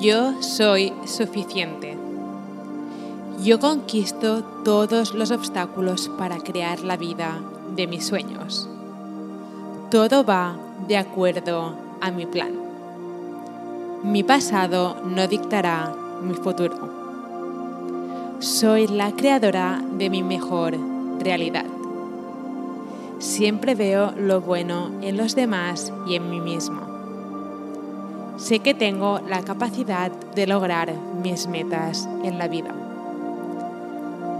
Yo soy suficiente. Yo conquisto todos los obstáculos para crear la vida de mis sueños. Todo va de acuerdo a mi plan. Mi pasado no dictará mi futuro. Soy la creadora de mi mejor realidad. Siempre veo lo bueno en los demás y en mí mismo. Sé que tengo la capacidad de lograr mis metas en la vida.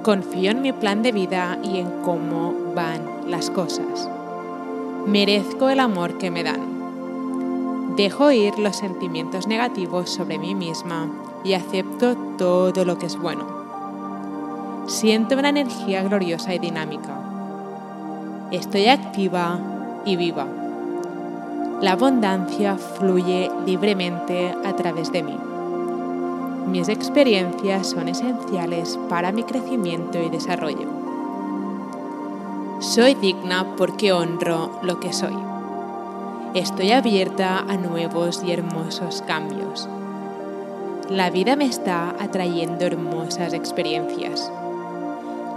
Confío en mi plan de vida y en cómo van las cosas. Merezco el amor que me dan. Dejo ir los sentimientos negativos sobre mí misma y acepto todo lo que es bueno. Siento una energía gloriosa y dinámica. Estoy activa y viva. La abundancia fluye libremente a través de mí. Mis experiencias son esenciales para mi crecimiento y desarrollo. Soy digna porque honro lo que soy. Estoy abierta a nuevos y hermosos cambios. La vida me está atrayendo hermosas experiencias.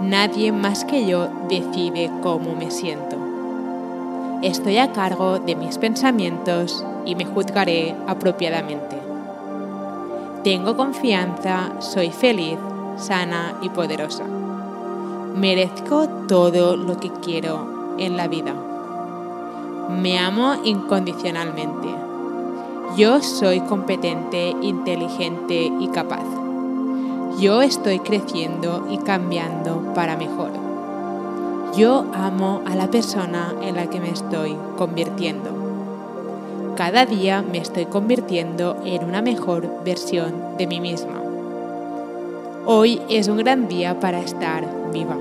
Nadie más que yo decide cómo me siento. Estoy a cargo de mis pensamientos y me juzgaré apropiadamente. Tengo confianza, soy feliz, sana y poderosa. Merezco todo lo que quiero en la vida. Me amo incondicionalmente. Yo soy competente, inteligente y capaz. Yo estoy creciendo y cambiando para mejor. Yo amo a la persona en la que me estoy convirtiendo. Cada día me estoy convirtiendo en una mejor versión de mí misma. Hoy es un gran día para estar viva.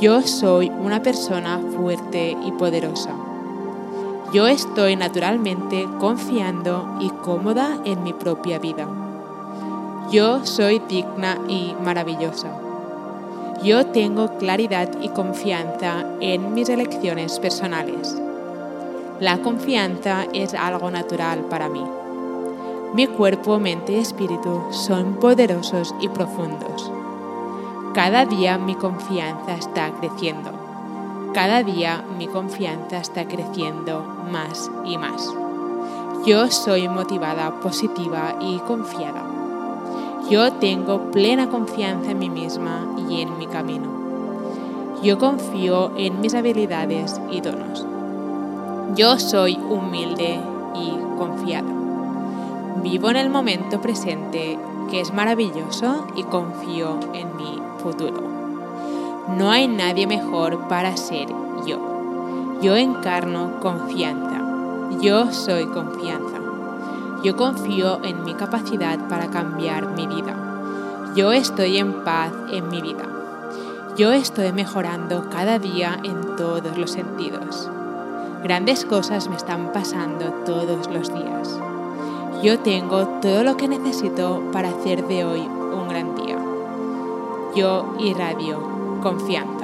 Yo soy una persona fuerte y poderosa. Yo estoy naturalmente confiando y cómoda en mi propia vida. Yo soy digna y maravillosa. Yo tengo claridad y confianza en mis elecciones personales. La confianza es algo natural para mí. Mi cuerpo, mente y espíritu son poderosos y profundos. Cada día mi confianza está creciendo. Cada día mi confianza está creciendo más y más. Yo soy motivada, positiva y confiada. Yo tengo plena confianza en mí misma y en mi camino. Yo confío en mis habilidades y donos. Yo soy humilde y confiada. Vivo en el momento presente, que es maravilloso, y confío en mi futuro. No hay nadie mejor para ser yo. Yo encarno confianza. Yo soy confianza. Yo confío en mi capacidad para cambiar mi vida. Yo estoy en paz en mi vida. Yo estoy mejorando cada día en todos los sentidos. Grandes cosas me están pasando todos los días. Yo tengo todo lo que necesito para hacer de hoy un gran día. Yo irradio confianza.